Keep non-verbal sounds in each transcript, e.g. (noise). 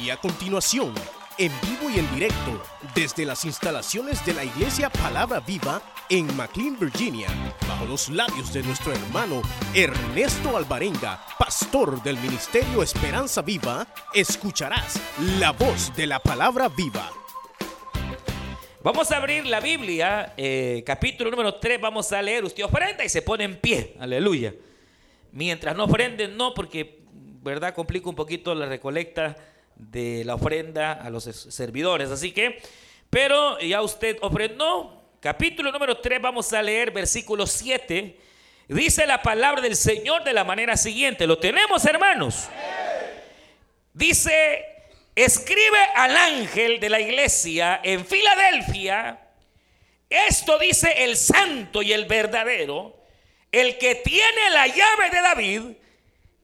Y a continuación, en vivo y en directo, desde las instalaciones de la Iglesia Palabra Viva en McLean, Virginia, bajo los labios de nuestro hermano Ernesto Alvarenga, pastor del Ministerio Esperanza Viva, escucharás la voz de la Palabra Viva. Vamos a abrir la Biblia, eh, capítulo número 3, vamos a leer, usted ofrenda y se pone en pie, aleluya. Mientras no ofrenden, no, porque, ¿verdad? Complica un poquito la recolecta de la ofrenda a los servidores. Así que, pero ya usted ofrendó. Capítulo número 3, vamos a leer versículo 7. Dice la palabra del Señor de la manera siguiente. ¿Lo tenemos, hermanos? Dice, escribe al ángel de la iglesia en Filadelfia. Esto dice el santo y el verdadero, el que tiene la llave de David,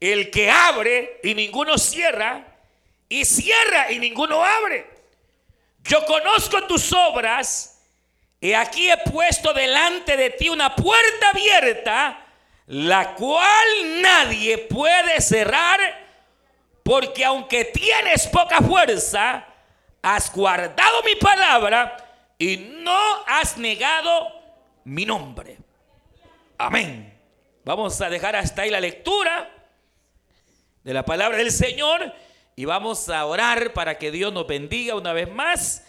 el que abre y ninguno cierra y cierra y ninguno abre. Yo conozco tus obras y aquí he puesto delante de ti una puerta abierta, la cual nadie puede cerrar, porque aunque tienes poca fuerza, has guardado mi palabra y no has negado mi nombre. Amén. Vamos a dejar hasta ahí la lectura de la palabra del Señor y vamos a orar para que Dios nos bendiga una vez más.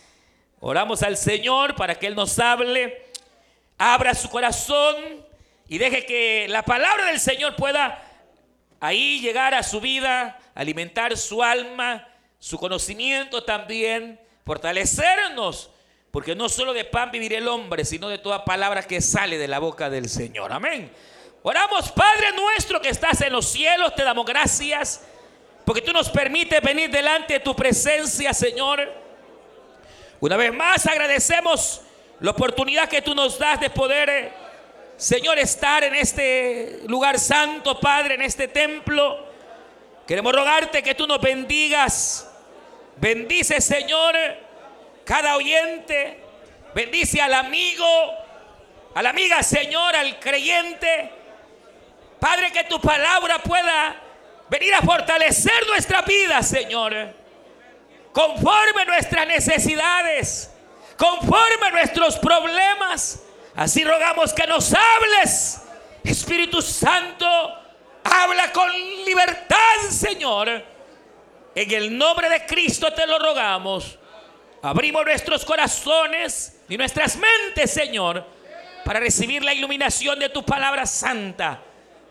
Oramos al Señor para que Él nos hable, abra su corazón y deje que la palabra del Señor pueda ahí llegar a su vida, alimentar su alma, su conocimiento también, fortalecernos, porque no solo de pan vivirá el hombre, sino de toda palabra que sale de la boca del Señor. Amén. Oramos, Padre nuestro que estás en los cielos, te damos gracias porque tú nos permites venir delante de tu presencia, Señor. Una vez más agradecemos la oportunidad que tú nos das de poder, eh, Señor, estar en este lugar santo, Padre, en este templo. Queremos rogarte que tú nos bendigas. Bendice, Señor, cada oyente. Bendice al amigo, a la amiga, Señor, al creyente. Padre, que tu palabra pueda venir a fortalecer nuestra vida, Señor, conforme nuestras necesidades, conforme nuestros problemas. Así rogamos que nos hables, Espíritu Santo, habla con libertad, Señor. En el nombre de Cristo te lo rogamos. Abrimos nuestros corazones y nuestras mentes, Señor, para recibir la iluminación de tu palabra santa.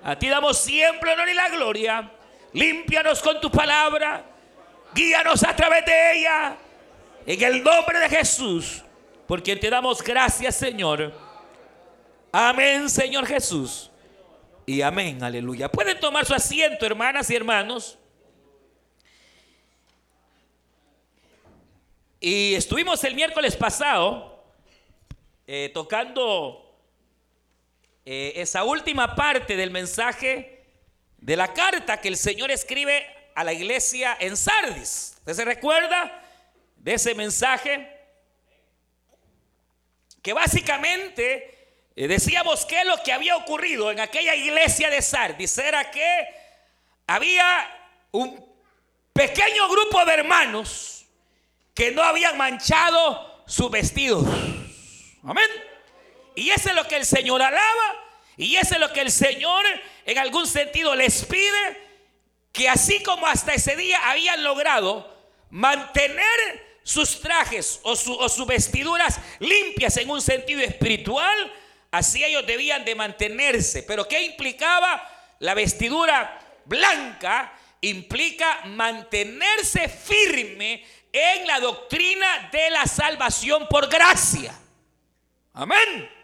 A ti damos siempre honor y la gloria Límpianos con tu palabra. Guíanos a través de ella. En el nombre de Jesús. Por quien te damos gracias, Señor. Amén, Señor Jesús. Y amén, aleluya. Pueden tomar su asiento, hermanas y hermanos. Y estuvimos el miércoles pasado eh, tocando eh, esa última parte del mensaje de la carta que el Señor escribe a la iglesia en Sardis. ¿Usted se recuerda de ese mensaje? Que básicamente eh, decíamos que lo que había ocurrido en aquella iglesia de Sardis era que había un pequeño grupo de hermanos que no habían manchado sus vestidos. Amén. Y eso es lo que el Señor alaba y eso es lo que el Señor en algún sentido les pide que así como hasta ese día habían logrado mantener sus trajes o, sus vestiduras limpias en un sentido espiritual, así ellos debían de mantenerse. Pero ¿qué implicaba la vestidura blanca? Implica mantenerse firme en la doctrina de la salvación por gracia. Amén.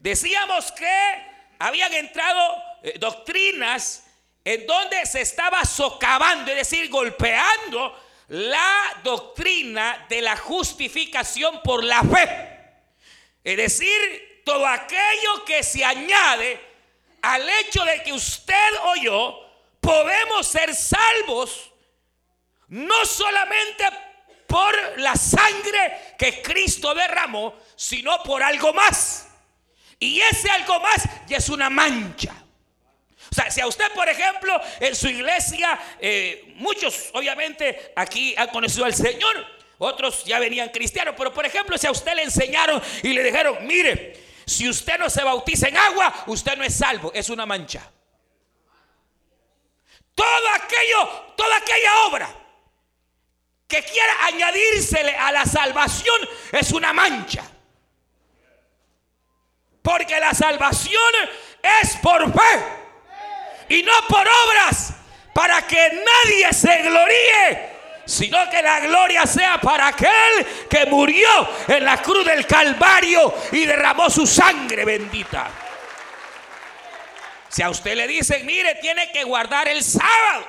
Decíamos que habían entrado eh, doctrinas en donde se estaba socavando, es decir, golpeando la doctrina de la justificación por la fe. Es decir, todo aquello que se añade al hecho de que usted o yo podemos ser salvos no solamente por la sangre que Cristo derramó, sino por algo más. Y ese algo más ya es una mancha. O sea, si a usted, por ejemplo, en su iglesia, eh, muchos obviamente aquí han conocido al Señor, otros ya venían cristianos, pero por ejemplo, si a usted le enseñaron y le dijeron, mire, si usted no se bautiza en agua, usted no es salvo, es una mancha. Todo aquello, toda aquella obra que quiera añadírsele a la salvación es una mancha. Salvación es por fe y no por obras, para que nadie se gloríe, sino que la gloria sea para aquel que murió en la cruz del Calvario y derramó su sangre bendita. Si a usted le dicen, mire, tiene que guardar el sábado.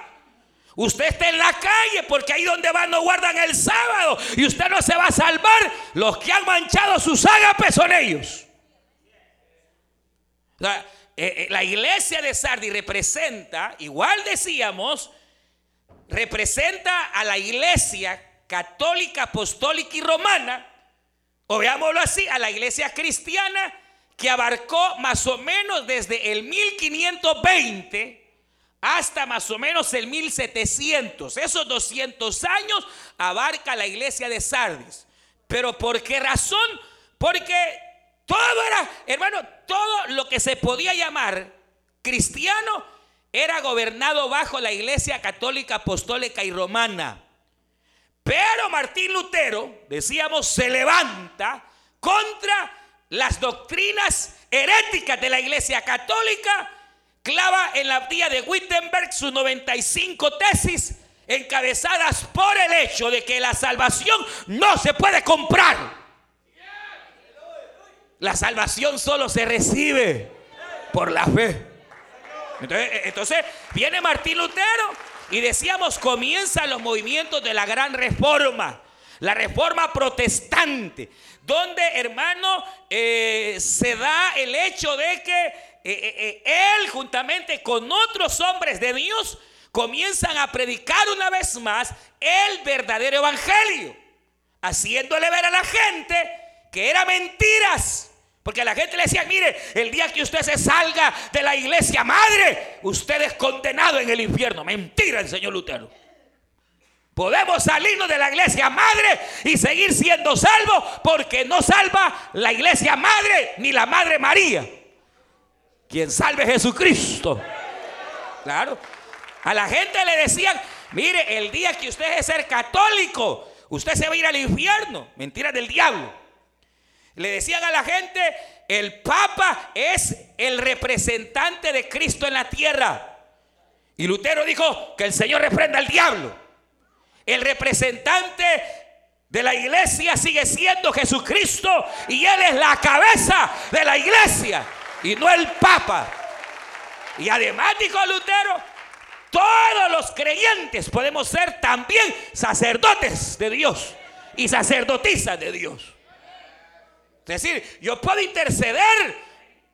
Usted está en la calle porque ahí donde van no guardan el sábado y usted no se va a salvar. Los que han manchado sus ágapes son ellos. La, eh, eh, la iglesia de Sardi representa, igual decíamos, representa a la iglesia católica, apostólica y romana, o veámoslo así, a la iglesia cristiana que abarcó más o menos desde el 1520 hasta más o menos el 1700. Esos 200 años abarca la iglesia de Sardis. Pero ¿por qué razón? Porque todo era, hermano, todo lo que se podía llamar cristiano era gobernado bajo la iglesia católica, apostólica y romana. Pero Martín Lutero, decíamos, se levanta contra las doctrinas heréticas de la iglesia católica, clava en la abdía de Wittenberg sus 95 tesis encabezadas por el hecho de que la salvación no se puede comprar. La salvación solo se recibe por la fe. Eh, entonces, viene Martín Lutero y decíamos, comienzan los movimientos de la gran reforma, la reforma protestante, donde, hermano, eh, se da el hecho de que eh, él, juntamente con otros hombres de Dios, comienzan a predicar una vez más el verdadero evangelio, haciéndole ver a la gente que eran mentiras porque la gente le decía, mire, el día que usted se salga de la iglesia madre, usted es condenado en el infierno. Mentira el señor Lutero. Podemos salirnos de la iglesia madre y seguir siendo salvos porque no salva la iglesia madre ni la madre María. Quien salve Jesucristo. Claro. A la gente le decían, mire, el día que usted es ser católico, usted se va a ir al infierno. Mentira del diablo. Le decían a la gente, el Papa es el representante de Cristo en la tierra. Y Lutero dijo que el Señor reprenda al diablo. El representante de la iglesia sigue siendo Jesucristo y Él es la cabeza de la iglesia y no el Papa. Y además dijo Lutero, todos los creyentes podemos ser también sacerdotes de Dios y sacerdotisas de Dios. Es decir, yo puedo interceder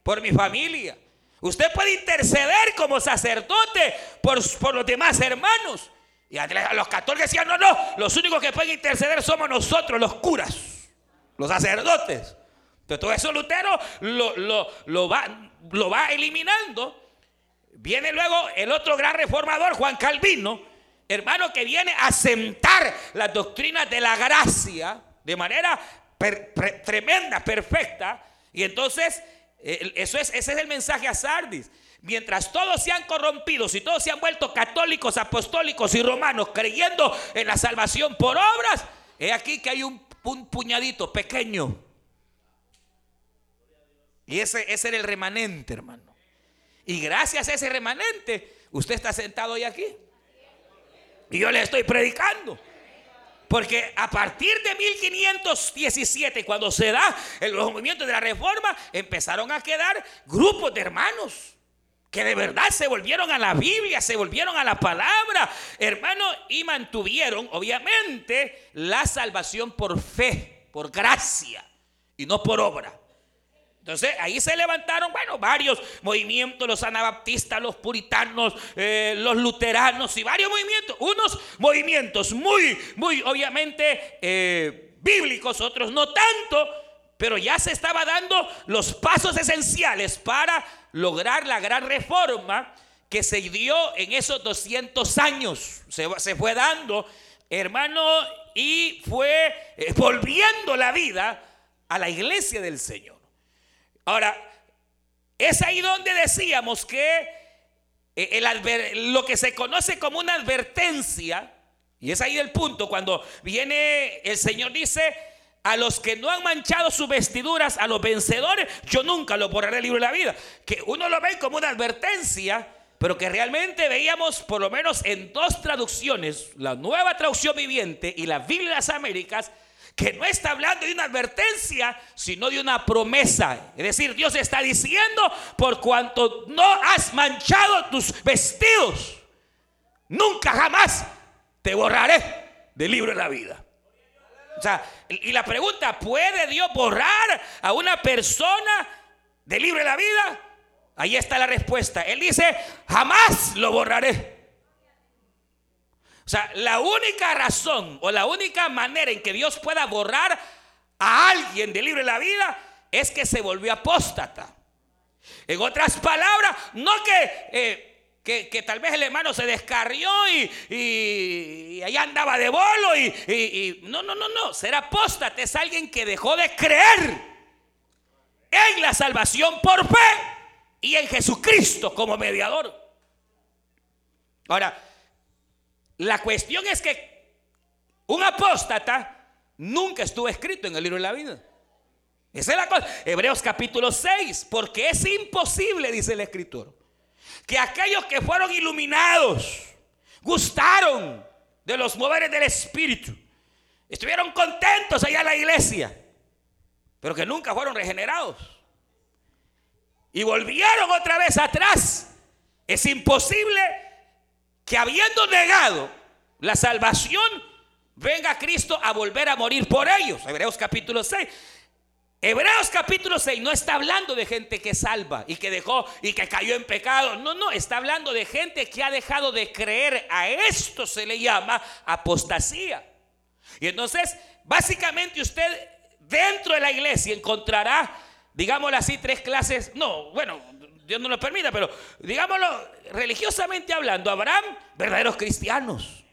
por mi familia. Usted puede interceder como sacerdote por, por los demás hermanos. Y a los católicos decían, no, no, los únicos que pueden interceder somos nosotros, los curas, los sacerdotes. Entonces todo eso Lutero lo, lo, va, lo va eliminando. Viene luego el otro gran reformador, Juan Calvino, hermano, que viene a sentar las doctrinas de la gracia de manera tremenda, perfecta. Y entonces, eso es, ese es el mensaje a Sardis. Mientras todos se han corrompido, si todos se han vuelto católicos, apostólicos y romanos creyendo en la salvación por obras, he aquí que hay un, puñadito pequeño. Y ese, ese era el remanente, hermano. Y gracias a ese remanente, usted está sentado hoy aquí. Y yo le estoy predicando. Porque a partir de 1517, cuando se da el movimiento de la reforma, empezaron a quedar grupos de hermanos que de verdad se volvieron a la Biblia, se volvieron a la palabra, hermano, y mantuvieron, obviamente, la salvación por fe, por gracia, y no por obra. Entonces ahí se levantaron, bueno, varios movimientos, los anabaptistas, los puritanos, eh, los luteranos y varios movimientos. Unos movimientos muy, muy obviamente eh, bíblicos, otros no tanto, pero ya se estaba dando los pasos esenciales para lograr la gran reforma que se dio en esos 200 años. Se, se fue dando, hermano, y fue eh, volviendo la vida a la iglesia del Señor. Ahora, es ahí donde decíamos que eh, lo que se conoce como una advertencia, y es ahí el punto, cuando viene el Señor dice, a los que no han manchado sus vestiduras, a los vencedores, yo nunca lo borraré el libro de la vida. Que uno lo ve como una advertencia, pero que realmente veíamos por lo menos en dos traducciones, la nueva traducción viviente y la Biblia de las Américas, que no está hablando de una advertencia, sino de una promesa. Es decir, Dios está diciendo, por cuanto no has manchado tus vestidos, nunca jamás te borraré del libro de la vida. O sea, y la pregunta, ¿puede Dios borrar a una persona del libro de la vida? Ahí está la respuesta. Él dice, jamás lo borraré. O sea, la única razón o la única manera en que Dios pueda borrar a alguien de la vida es que se volvió apóstata. En otras palabras, no que eh, que, tal vez el hermano se descarrió y, y, allá andaba de bolo y, no, no, no, no, ser apóstate es alguien que dejó de creer en la salvación por fe y en Jesucristo como mediador. Ahora, la cuestión es que un apóstata nunca estuvo escrito en el libro de la vida. Esa es la cosa. Hebreos capítulo 6, porque es imposible, dice el escritor que aquellos que fueron iluminados, gustaron de los moveres del Espíritu, estuvieron contentos allá en la iglesia, pero que nunca fueron regenerados. Y volvieron otra vez atrás. Es imposible que habiendo negado la salvación, venga Cristo a volver a morir por ellos. Hebreos capítulo 6. Hebreos capítulo 6 no está hablando de gente que salva y que dejó y que cayó en pecado. No, no, está hablando de gente que ha dejado de creer. A esto se le llama apostasía. Y entonces, básicamente usted dentro de la iglesia encontrará, digámoslo así, tres clases. No, bueno, Dios no lo permita, pero digámoslo religiosamente hablando, habrán verdaderos cristianos.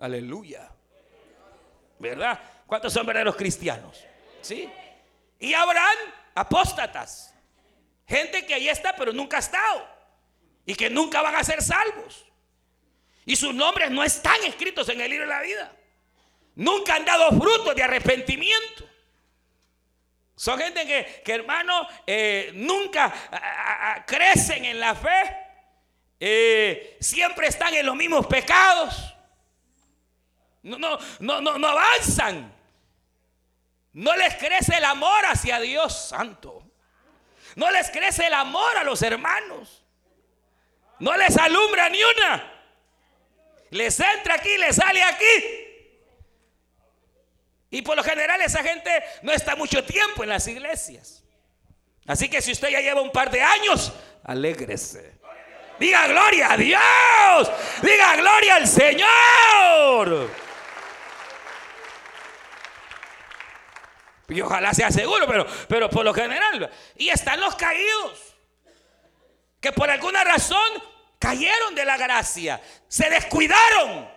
Aleluya. ¿Verdad? ¿Cuántos son verdaderos cristianos? ¿Sí? Y habrán apóstatas. Gente que ahí está, pero nunca ha estado. Y que nunca van a ser salvos. Y sus nombres no están escritos en el libro de la vida. Nunca han dado frutos de arrepentimiento. Son gente que, que hermano, eh, nunca crecen en la fe. Eh, siempre están en los mismos pecados. No, no, no, no, no avanzan. No les crece el amor hacia Dios Santo. No les crece el amor a los hermanos. No les alumbra ni una. Les entra aquí, les sale aquí. Y por lo general esa gente no está mucho tiempo en las iglesias. Así que si usted ya lleva un par de años, alégrese. Diga gloria a Dios. Diga gloria al Señor. Y ojalá sea seguro, pero, pero por lo general. Y están los caídos. Que por alguna razón cayeron de la gracia. Se descuidaron.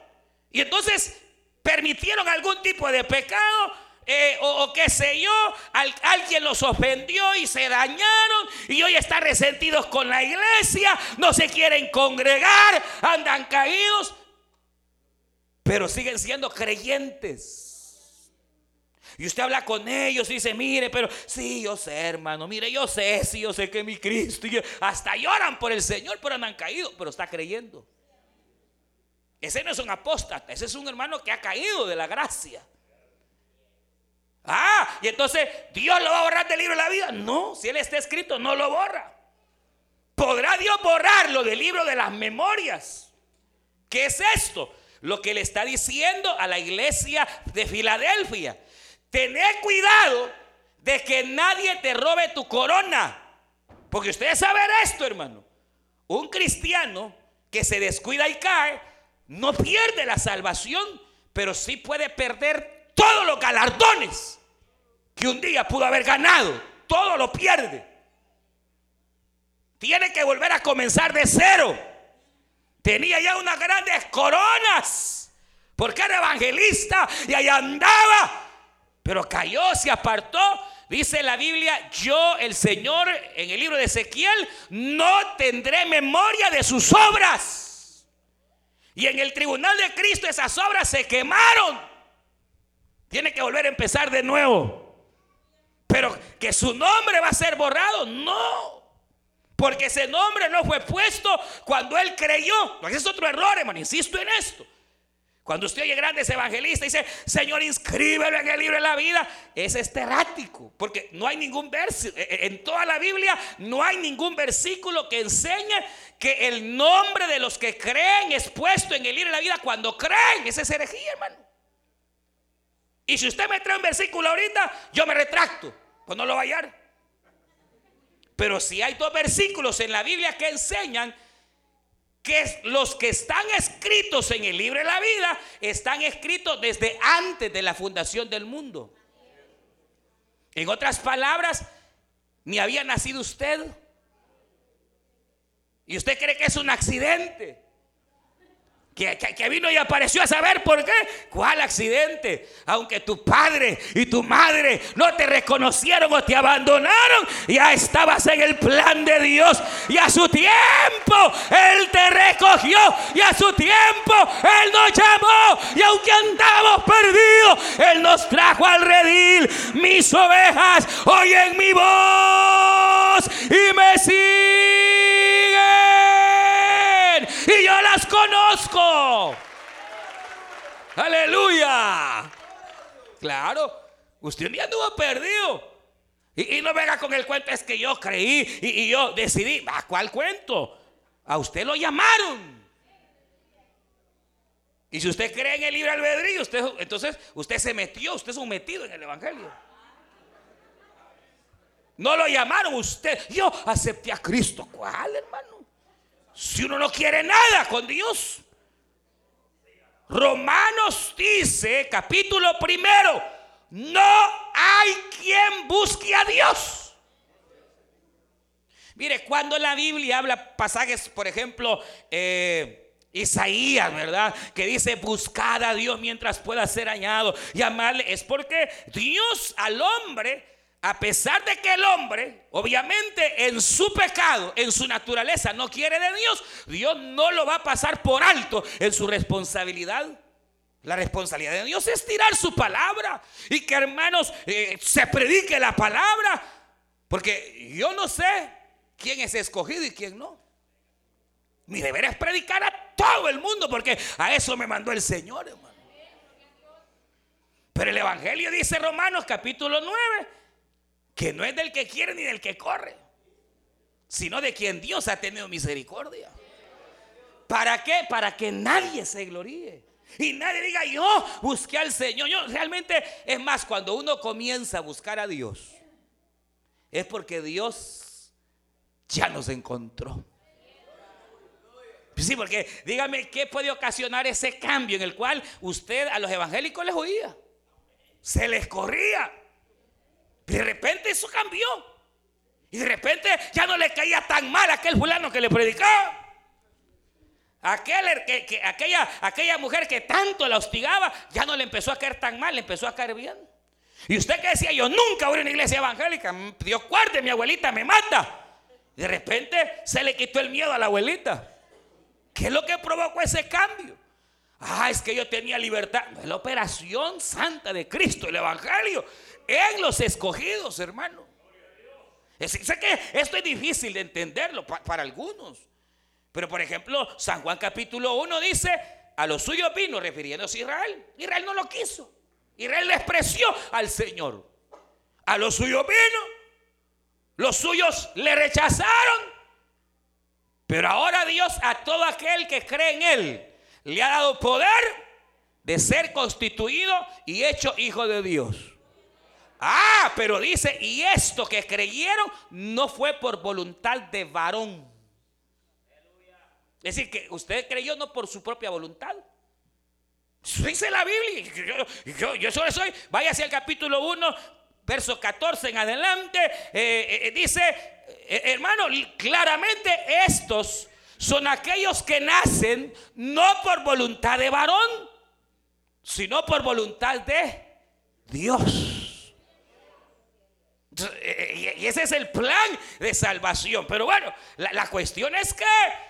Y entonces permitieron algún tipo de pecado. Eh, o, qué sé yo, alguien los ofendió y se dañaron y hoy están resentidos con la iglesia, no se quieren congregar, andan caídos, pero siguen siendo creyentes. Y usted habla con ellos y dice, mire, pero sí, yo sé, hermano, mire, yo sé, sí, yo sé que mi Cristo, hasta lloran por el Señor, pero no han caído, pero está creyendo. Ese no es un apóstata, ese es un hermano que ha caído de la gracia. Ah, y entonces Dios lo va a borrar del libro de la vida. No, si él está escrito, no lo borra. ¿Podrá Dios borrarlo del libro de las memorias? ¿Qué es esto? Lo que le está diciendo a la iglesia de Filadelfia. Tener cuidado de que nadie te robe tu corona. Porque ustedes saben esto, hermano. Un cristiano que se descuida y cae, no pierde la salvación, pero sí puede perder todos los galardones que un día pudo haber ganado. Todo lo pierde. tiene que volver a comenzar de cero. Tenía ya unas grandes coronas, porque era evangelista y ahí andaba, pero cayó, se apartó. Dice la Biblia, yo el Señor en el libro de Ezequiel no tendré memoria de sus obras. Y en el tribunal de Cristo esas obras se quemaron. Tiene que volver a empezar de nuevo. Pero que su nombre va a ser borrado, no. Porque ese nombre no fue puesto cuando él creyó. Ese es otro error, hermano. Insisto en esto. Cuando usted oye grandes evangelistas y dice, Señor, inscríbelo en el libro de la vida, es errático. Porque no hay ningún versículo, e, e, en toda la Biblia no hay ningún versículo que enseñe que el nombre de los que creen es puesto en el libro de la vida cuando creen. Ese es herejía, hermano. Y si usted me trae un versículo ahorita, yo me retracto. Pues no lo va a hallar. Pero si hay dos versículos en la Biblia que enseñan que los que están escritos en el libro de la vida están escritos desde antes de la fundación del mundo. En otras palabras, ni había nacido usted. Y usted cree que es un accidente. Que, vino y apareció a saber por qué. ¿Cuál accidente? Aunque tu padre y tu madre no te reconocieron o te abandonaron, ya estabas en el plan de Dios. Y a su tiempo Él te recogió. Y a su tiempo Él nos llamó. Y aunque andamos perdidos, Él nos trajo al redil. Mis ovejas oyen mi voz y me siguen y yo las conozco. Aleluya. Claro, usted un día anduvo perdido. Y, no venga con el cuento, es que yo creí y, yo decidí. ¿A cuál cuento? A usted lo llamaron. Y si usted cree en el libre albedrío, usted, entonces usted se metió, usted es un metido en el Evangelio. No lo llamaron usted. Yo acepté a Cristo. ¿Cuál, hermano? Si uno no quiere nada con Dios. Romanos dice, capítulo primero, no hay quien busque a Dios. Mire, cuando la Biblia habla pasajes, por ejemplo, eh, Isaías, ¿verdad? Que dice, buscar a Dios mientras pueda ser añado, llamarle, es porque Dios al hombre a pesar de que el hombre, obviamente en su pecado, en su naturaleza, no quiere de Dios, Dios no lo va a pasar por alto en su responsabilidad. La responsabilidad de Dios es tirar su palabra y que hermanos eh, se predique la palabra. Porque yo no sé quién es escogido y quién no. Mi deber es predicar a todo el mundo porque a eso me mandó el Señor, hermano. Pero el Evangelio dice Romanos capítulo 9 que no es del que quiere ni del que corre, sino de quien Dios ha tenido misericordia. ¿Para qué? Para que nadie se gloríe. Y nadie diga, yo busqué al Señor. Yo realmente, es más, cuando uno comienza a buscar a Dios, es porque Dios ya nos encontró. Sí, porque dígame, ¿qué puede ocasionar ese cambio en el cual usted a los evangélicos les oía? Se les corría. De repente eso cambió. Y de repente ya no le caía tan mal aquel fulano que le predicaba. Que, aquella, aquella mujer que tanto la hostigaba, ya no le empezó a caer tan mal, le empezó a caer bien. Y usted que decía, yo nunca voy a una iglesia evangélica, Dios guarde, mi abuelita me mata. De repente se le quitó el miedo a la abuelita. ¿Qué es lo que provocó ese cambio? Ah, es que yo tenía libertad. la operación santa de Cristo, el Evangelio en los escogidos, hermano. Sé que esto es difícil de entenderlo para algunos. Pero por ejemplo, San Juan capítulo 1 dice, a los suyos vino refiriéndose a Israel. Israel no lo quiso. Israel despreció al Señor. A los suyos vino. Los suyos le rechazaron. Pero ahora Dios a todo aquel que cree en Él le ha dado poder de ser constituido y hecho hijo de Dios. Ah, pero dice, y esto que creyeron no fue por voluntad de varón. Es decir, que usted creyó no por su propia voluntad. dice la Biblia. Yo, yo, solo soy. Vaya hacia el capítulo 1, verso 14 en adelante. Eh, eh, dice, eh, hermano, claramente estos son aquellos que nacen no por voluntad de varón, sino por voluntad de Dios. Eh, y ese es el plan de salvación. Pero bueno, la, cuestión es que,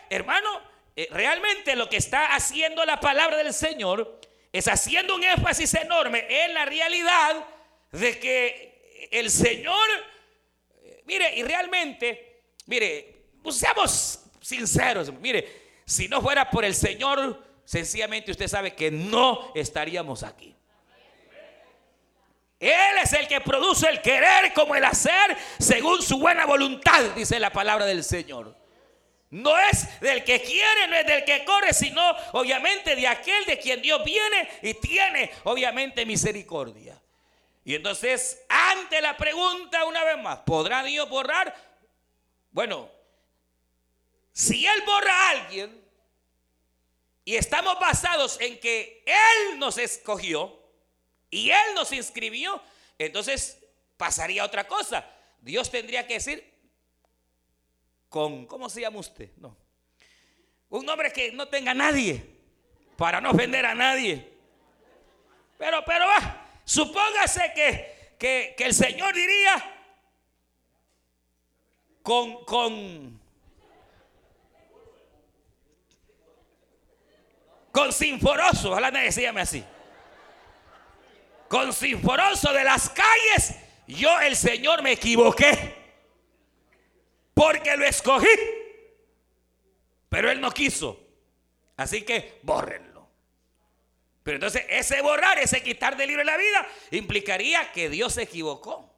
hermano, eh, realmente lo que está haciendo la palabra del Señor es haciendo un énfasis enorme en la realidad de que el Señor, eh, mire, y realmente, mire, seamos sinceros, mire, si no fuera por el Señor, sencillamente usted sabe que no estaríamos aquí. Él es el que produce el querer como el hacer según su buena voluntad, dice la palabra del Señor. No es del que quiere, no es del que corre, sino obviamente de aquel de quien Dios viene y tiene obviamente misericordia. Y entonces, ante la pregunta una vez más, ¿podrá Dios borrar? Bueno, si Él borra a alguien y estamos basados en que Él nos escogió y Él nos inscribió, entonces pasaría otra cosa. Dios tendría que decir con, ¿cómo se llama usted? No. Un nombre que no tenga nadie, para no ofender a nadie. Pero, pero va, supóngase que, que, que el Señor diría con, con, con Sinforoso, ojalá nadie así. Con Sinforoso de las calles, yo el Señor me equivoqué. Porque lo escogí. Pero Él no quiso. Así que bórrenlo. Pero entonces ese borrar, ese quitar del libro de la vida, implicaría que Dios se equivocó.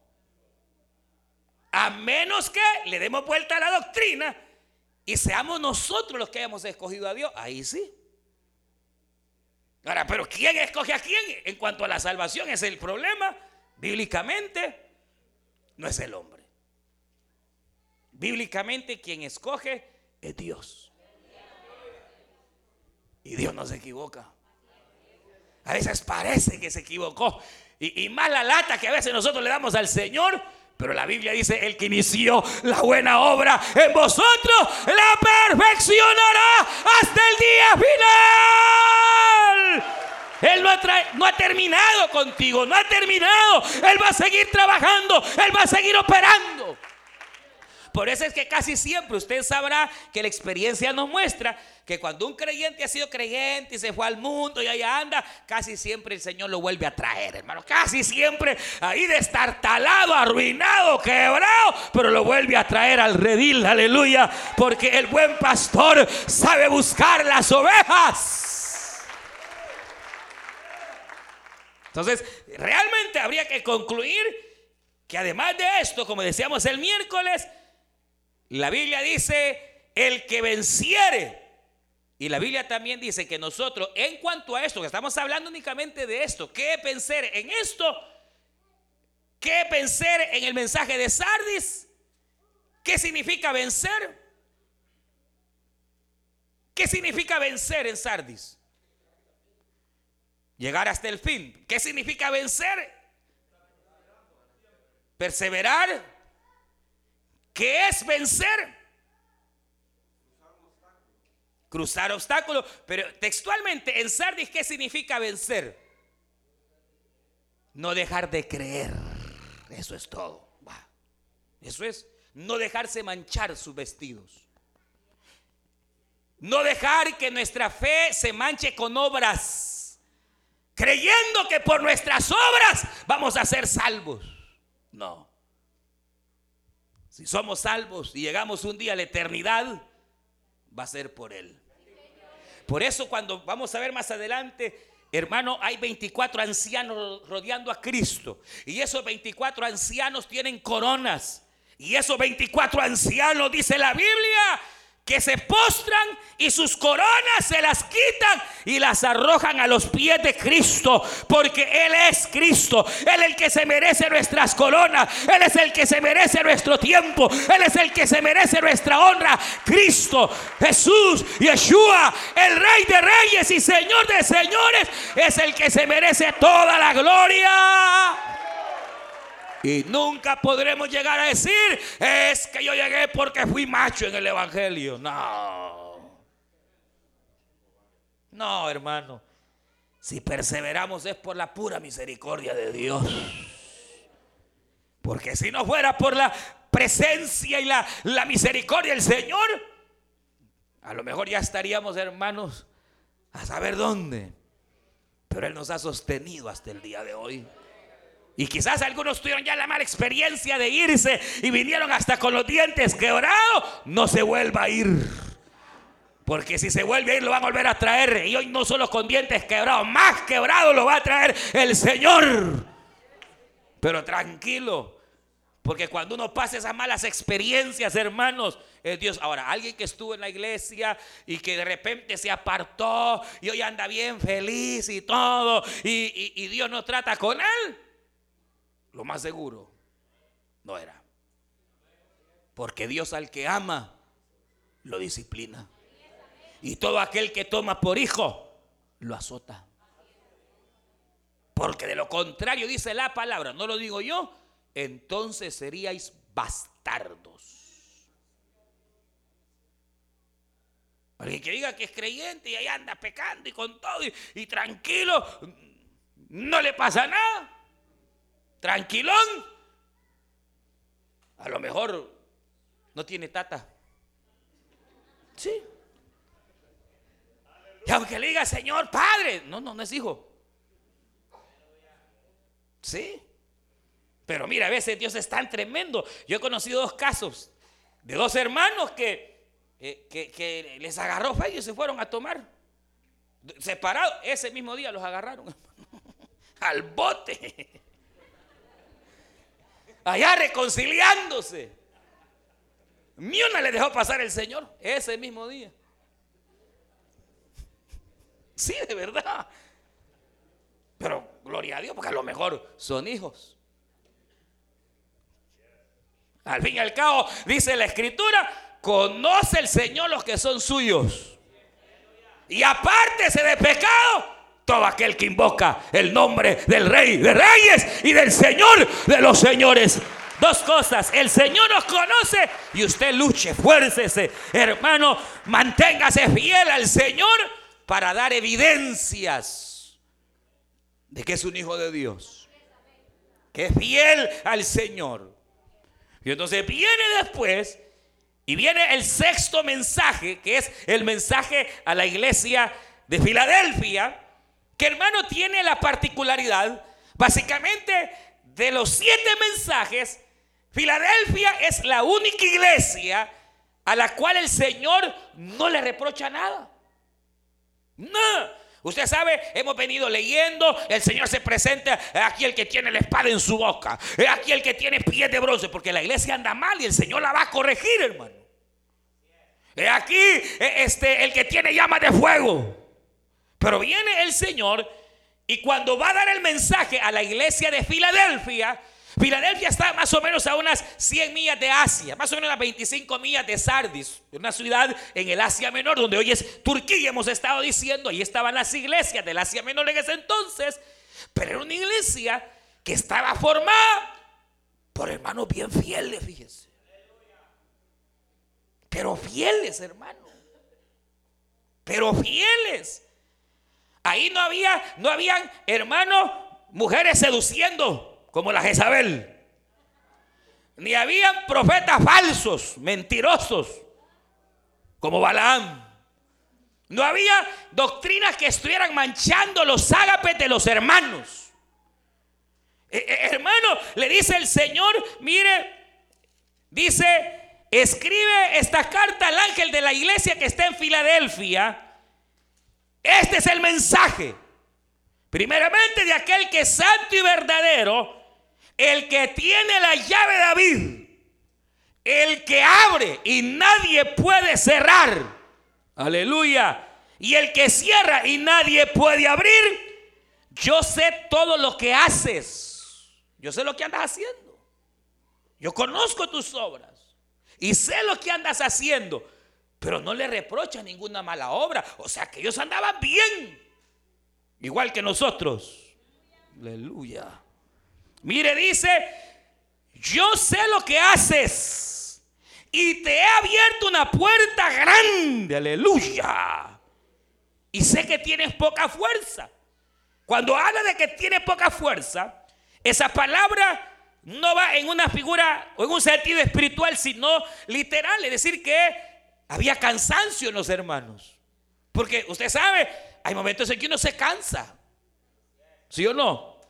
A menos que le demos vuelta a la doctrina y seamos nosotros los que hayamos escogido a Dios. Ahí sí. Ahora, pero ¿quién escoge a quién? En cuanto a la salvación es el problema. Bíblicamente no es el hombre. Bíblicamente quien escoge es Dios. Y Dios no se equivoca. A veces parece que se equivocó. Y, y, más la lata que a veces nosotros le damos al Señor. Pero la Biblia dice, el que inició la buena obra en vosotros, la perfeccionará hasta el día final. Él no ha, no ha, terminado contigo, no ha terminado. Él va a seguir trabajando, Él va a seguir operando. Por eso es que casi siempre usted sabrá que la experiencia nos muestra que cuando un creyente ha sido creyente y se fue al mundo y allá anda, casi siempre el Señor lo vuelve a traer, hermano. Casi siempre ahí de estar talado, arruinado, quebrado, pero lo vuelve a traer al redil, aleluya. Porque el buen pastor sabe buscar las ovejas. Entonces, realmente habría que concluir que además de esto, como decíamos el miércoles, la Biblia dice, el que venciere. Y la Biblia también dice que nosotros, en cuanto a esto, que estamos hablando únicamente de esto, ¿qué pensar en esto? ¿Qué pensar en el mensaje de Sardis? ¿Qué significa vencer? ¿Qué significa vencer en Sardis? Llegar hasta el fin. ¿Qué significa vencer? Perseverar ¿Qué es vencer? Cruzar obstáculos. Pero textualmente en Sardis, ¿qué significa vencer? No dejar de creer. Eso es todo. Eso es no dejarse manchar sus vestidos. No dejar que nuestra fe se manche con obras. Creyendo que por nuestras obras vamos a ser salvos. No. Si somos salvos y llegamos un día a la eternidad, va a ser por Él. Por eso cuando vamos a ver más adelante, hermano, hay 24 ancianos rodeando a Cristo. Y esos 24 ancianos tienen coronas. Y esos 24 ancianos, dice la Biblia, que se postran y sus coronas se las quitan y las arrojan a los pies de Cristo, porque Él es Cristo, Él es el que se merece nuestras coronas, Él es el que se merece nuestro tiempo, Él es el que se merece nuestra honra, Cristo, Jesús, Yeshua, el Rey de Reyes y Señor de Señores, es el que se merece toda la gloria. Y nunca podremos llegar a decir, es que yo llegué porque fui macho en el Evangelio. No. No, hermano. Si perseveramos es por la pura misericordia de Dios. Porque si no fuera por la presencia y la, la misericordia del Señor, a lo mejor ya estaríamos, hermanos, a saber dónde. Pero Él nos ha sostenido hasta el día de hoy. Y quizás algunos tuvieron ya la mala experiencia de irse y vinieron hasta con los dientes quebrados. No se vuelva a ir. Porque si se vuelve a ir, lo van a volver a traer. Y hoy no solo con dientes quebrados, más quebrados lo va a traer el Señor. Pero tranquilo. Porque cuando uno pasa esas malas experiencias, hermanos, es Dios. Ahora, alguien que estuvo en la iglesia y que de repente se apartó y hoy anda bien feliz y todo, y Dios no trata con él, lo más seguro no era. Porque Dios al que ama, lo disciplina. Y todo aquel que toma por hijo, lo azota. Porque de lo contrario dice la palabra, no lo digo yo, entonces seríais bastardos. Alguien que diga que es creyente y ahí anda pecando y con todo y, y tranquilo, no le pasa nada tranquilón. A lo mejor no tiene tata. Sí. Y aunque le diga, Señor, Padre, no, no, no es hijo. Sí. Pero mira, a veces Dios es tan tremendo. Yo he conocido dos casos de dos hermanos que, eh, que, les agarró fe y se fueron a tomar. Separados, ese mismo día los agarraron (laughs) al bote allá reconciliándose. Ni una le dejó pasar el Señor ese mismo día. Sí, de verdad. Pero gloria a Dios, porque a lo mejor son hijos. Al fin y al cabo, dice la escritura, conoce el Señor los que son suyos. Y apártese de pecado todo aquel que invoca el nombre del Rey de Reyes y del Señor de los Señores. Dos cosas, el Señor nos conoce y usted luche, fuércese, hermano, manténgase fiel al Señor para dar evidencias de que es un hijo de Dios, que es fiel al Señor. Y entonces viene después y viene el sexto mensaje, que es el mensaje a la iglesia de Filadelfia, que hermano tiene la particularidad, básicamente, de los siete mensajes, Filadelfia es la única iglesia a la cual el Señor no le reprocha nada. No. Usted sabe, hemos venido leyendo, el Señor se presenta aquí el que tiene la espada en su boca, aquí el que tiene pies de bronce, porque la iglesia anda mal y el Señor la va a corregir, hermano. Aquí e, este, el que tiene llama de fuego. Pero viene el Señor y cuando va a dar el mensaje a la iglesia de Filadelfia, Filadelfia está más o menos a unas 100 millas de Asia, más o menos a 25 millas de Sardis, una ciudad en el Asia Menor, donde hoy es Turquía, hemos estado diciendo, ahí estaban las iglesias del Asia Menor en ese entonces, pero era una iglesia que estaba formada por hermanos bien fieles, fíjense. Pero fieles, hermano. Pero fieles. Ahí no había, no habían hermanos, mujeres seduciendo como la Jezabel. Ni habían profetas falsos, mentirosos, como Balaam. No había doctrinas que estuvieran manchando los ágapes de los hermanos. Eh, eh, hermano, le dice el Señor, mire, dice, escribe esta carta al ángel de la iglesia que está en Filadelfia este es el mensaje. Primeramente de aquel que es santo y verdadero, el que tiene la llave de David, el que abre y nadie puede cerrar. Aleluya. Y el que cierra y nadie puede abrir. Yo sé todo lo que haces. Yo sé lo que andas haciendo. Yo conozco tus obras. Y sé lo que andas haciendo pero no le reprocha ninguna mala obra. O sea que ellos andaban bien, igual que nosotros. Aleluya. Mire, dice yo sé lo que haces y te he abierto una puerta grande, aleluya. Y sé que tienes poca fuerza. Cuando habla de que tiene poca fuerza, esa palabra no va en una figura o en un sentido espiritual, sino literal. Es decir, que había cansancio en los hermanos. Porque usted sabe, hay momentos en que uno se cansa. ¿Sí o no?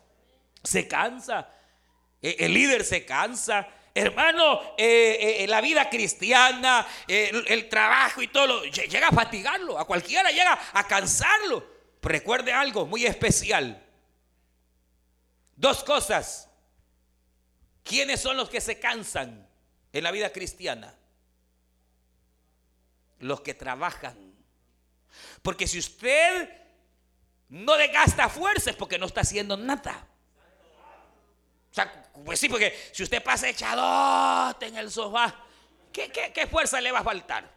Se cansa. E, el líder se cansa. Hermano, eh, eh, la vida cristiana, el, trabajo y todo, llega a fatigarlo. A cualquiera llega a cansarlo. recuerde algo muy especial. Dos cosas ¿Quiénes son los que se cansan en la vida cristiana? Los que trabajan. Porque si usted no le gasta fuerza es porque no está haciendo nada. O sea, pues sí, porque si usted pasa echadote en el sofá, ¿qué, qué fuerza le va a faltar?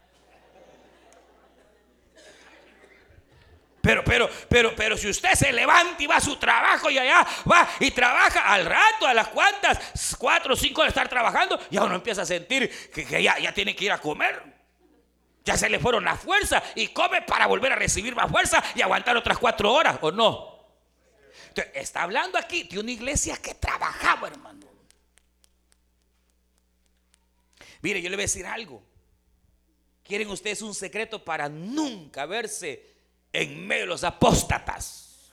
Pero, pero, pero, pero si usted se levanta y va a su trabajo y allá va y trabaja al rato, a las cuantas, cuatro o cinco de estar trabajando, ya uno empieza a sentir que, ya, ya tiene que ir a comer. Ya se le fueron las fuerzas y come para volver a recibir más fuerza y aguantar otras cuatro horas, ¿o no? Entonces, está hablando aquí de una iglesia que trabajaba, hermano. Mire, yo le voy a decir algo. ¿Quieren ustedes un secreto para nunca verse en medio de los apóstatas.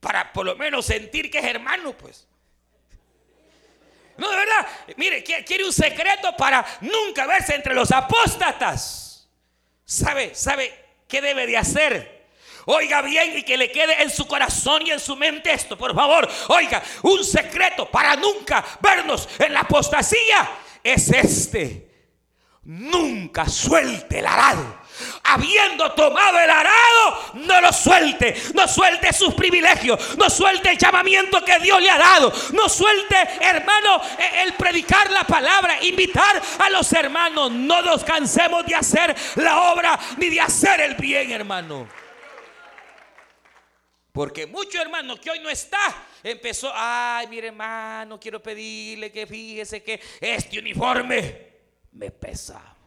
Para por lo menos sentir que es hermano, pues. No, de verdad, mire, quiere un secreto para nunca verse entre los apóstatas. ¿Sabe? ¿Sabe qué debe de hacer? Oiga bien y que le quede en su corazón y en su mente esto, por favor. Oiga, un secreto para nunca vernos en la apostasía es este nunca suelte el arado. Habiendo tomado el arado, no lo suelte, no suelte sus privilegios, no suelte el llamamiento que Dios le ha dado, no suelte, hermano, e, el predicar la palabra, invitar a los hermanos. No nos cansemos de hacer la obra ni de hacer el bien, hermano. Porque mucho hermano que hoy no está, empezó, ay, mire hermano, quiero pedirle que fíjese que este uniforme me pesa.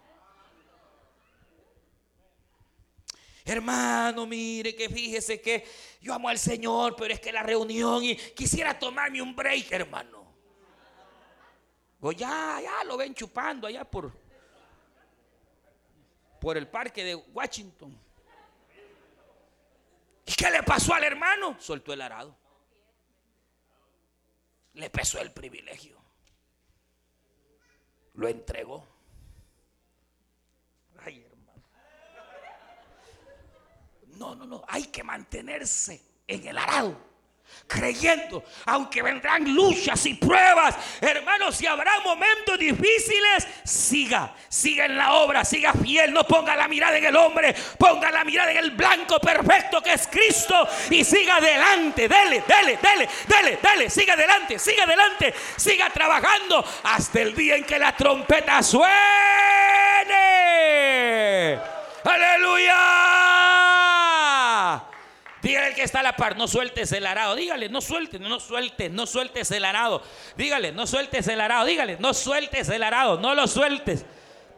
Hermano, mire que fíjese que yo amo al Señor, pero es que la reunión y quisiera tomarme un break, hermano. O ya, ya lo ven chupando allá por, por el parque de Washington. ¿Y qué le pasó al hermano? Soltó el arado. Le pesó el privilegio. Lo entregó. No, no, no. Hay que mantenerse en el arado. Creyendo, aunque vendrán luchas y pruebas, hermanos, si habrá momentos difíciles, siga, siga en la obra, siga fiel, no ponga la mirada en el hombre, ponga la mirada en el blanco perfecto que es Cristo y siga adelante, dele, dele, dele, dele, dele, siga adelante, siga adelante, siga trabajando hasta el día en que la trompeta suene. Aleluya. Dígale al que está a la par, no sueltes el arado. Dígale, no sueltes, no sueltes, no sueltes el arado. Dígale, no sueltes el arado. Dígale, no sueltes el arado, no lo sueltes.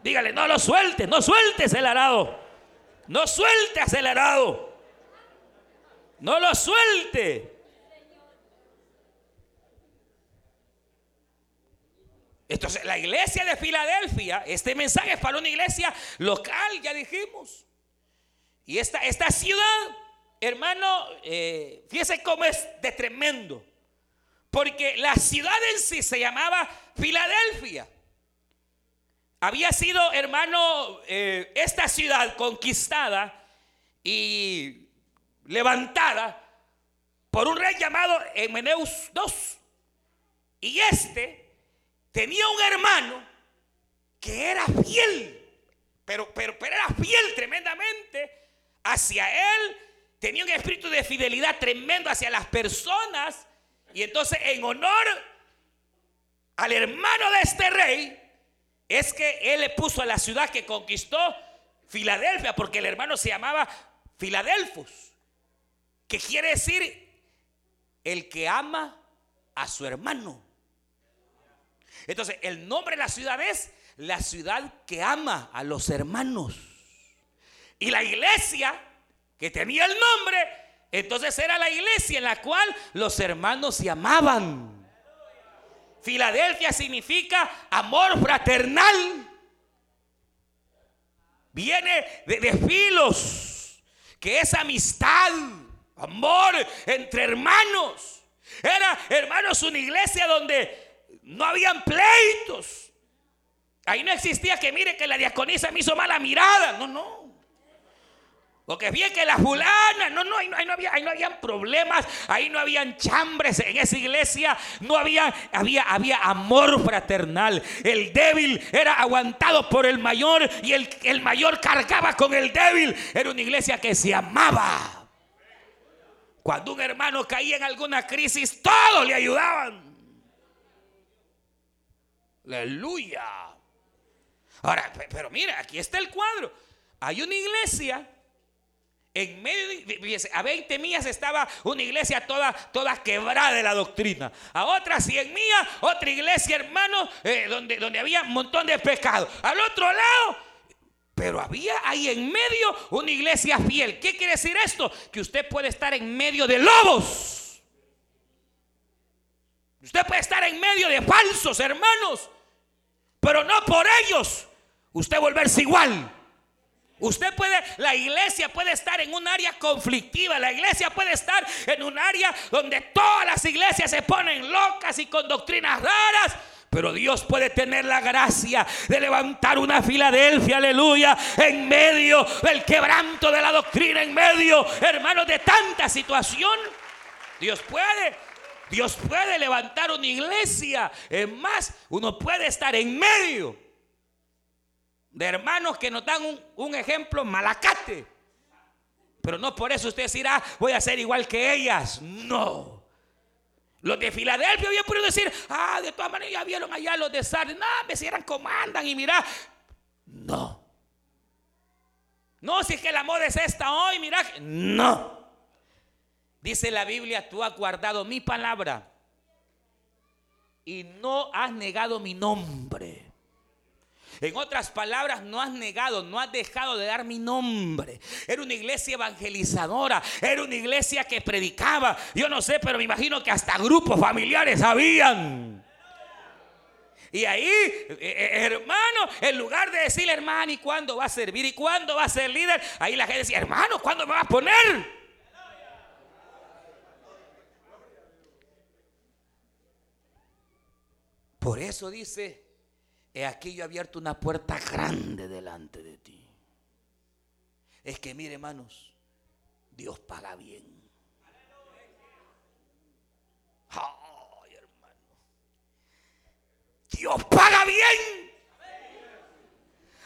Dígale, no lo sueltes, no sueltes el arado. No sueltes el arado. No lo suelte. Entonces, la iglesia de Filadelfia, este mensaje es para una iglesia local, ya dijimos. Y esta, esta ciudad hermano, eh, fíjese cómo es de tremendo. Porque la ciudad en sí se llamaba Filadelfia. Había sido, hermano, eh, esta ciudad conquistada y levantada por un rey llamado Emeneus II. Y este tenía un hermano que era fiel, pero, pero, pero era fiel tremendamente hacia él tenía un espíritu de fidelidad tremendo hacia las personas. Y entonces en honor al hermano de este rey, es que él le puso a la ciudad que conquistó Filadelfia, porque el hermano se llamaba Filadelfos, que quiere decir el que ama a su hermano. Entonces, el nombre de la ciudad es la ciudad que ama a los hermanos. Y la iglesia que tenía el nombre, entonces era la iglesia en la cual los hermanos se amaban. Filadelfia significa amor fraternal. Viene de, filos, que es amistad, amor entre hermanos. Era, hermanos, una iglesia donde no habían pleitos. Ahí no existía que mire que la diaconisa me hizo mala mirada. No, no. Porque bien que la fulana, no, no, ahí no, había, ahí no habían problemas, ahí no habían chambres en esa iglesia, no había, había, había amor fraternal. El débil era aguantado por el mayor y el, el mayor cargaba con el débil. Era una iglesia que se amaba. Cuando un hermano caía en alguna crisis, todos le ayudaban. Aleluya. Ahora, pero mira, aquí está el cuadro. Hay una iglesia en medio, de, a 20 millas estaba una iglesia toda, toda quebrada de la doctrina. A otra 100 millas, otra iglesia, hermano, eh, donde, donde había un montón de pecados. Al otro lado, pero había ahí en medio una iglesia fiel. ¿Qué quiere decir esto? Que usted puede estar en medio de lobos. Usted puede estar en medio de falsos hermanos. Pero no por ellos usted volverse igual. Usted puede, la iglesia puede estar en un área conflictiva, la iglesia puede estar en un área donde todas las iglesias se ponen locas y con doctrinas raras. Pero Dios puede tener la gracia de levantar una Filadelfia, aleluya, en medio del quebranto de la doctrina, en medio, hermanos, de tanta situación. Dios puede, Dios puede levantar una iglesia. Es más, uno puede estar en medio de hermanos que nos dan un, ejemplo malacate. Pero no por eso usted dirá, voy a ser igual que ellas. No. Los de Filadelfia habían podido decir, ah, de todas maneras ya vieron allá los de Sardes. No, me si comandan y mira. No. No, si es que la moda es esta hoy, mira. No. Dice la Biblia, tú has guardado mi palabra y no has negado mi nombre. En otras palabras, no has negado, no has dejado de dar mi nombre. Era una iglesia evangelizadora, era una iglesia que predicaba. Yo no sé, pero me imagino que hasta grupos familiares habían. Y ahí, eh, eh, hermano, en lugar de decirle, hermano, ¿y cuándo va a servir? ¿Y cuándo va a ser líder? Ahí la gente decía, hermano, ¿cuándo me va a poner? Por eso dice He aquí yo he abierto una puerta grande delante de ti. Es que mire, hermanos, Dios paga bien. Ay, hermano. Dios paga bien.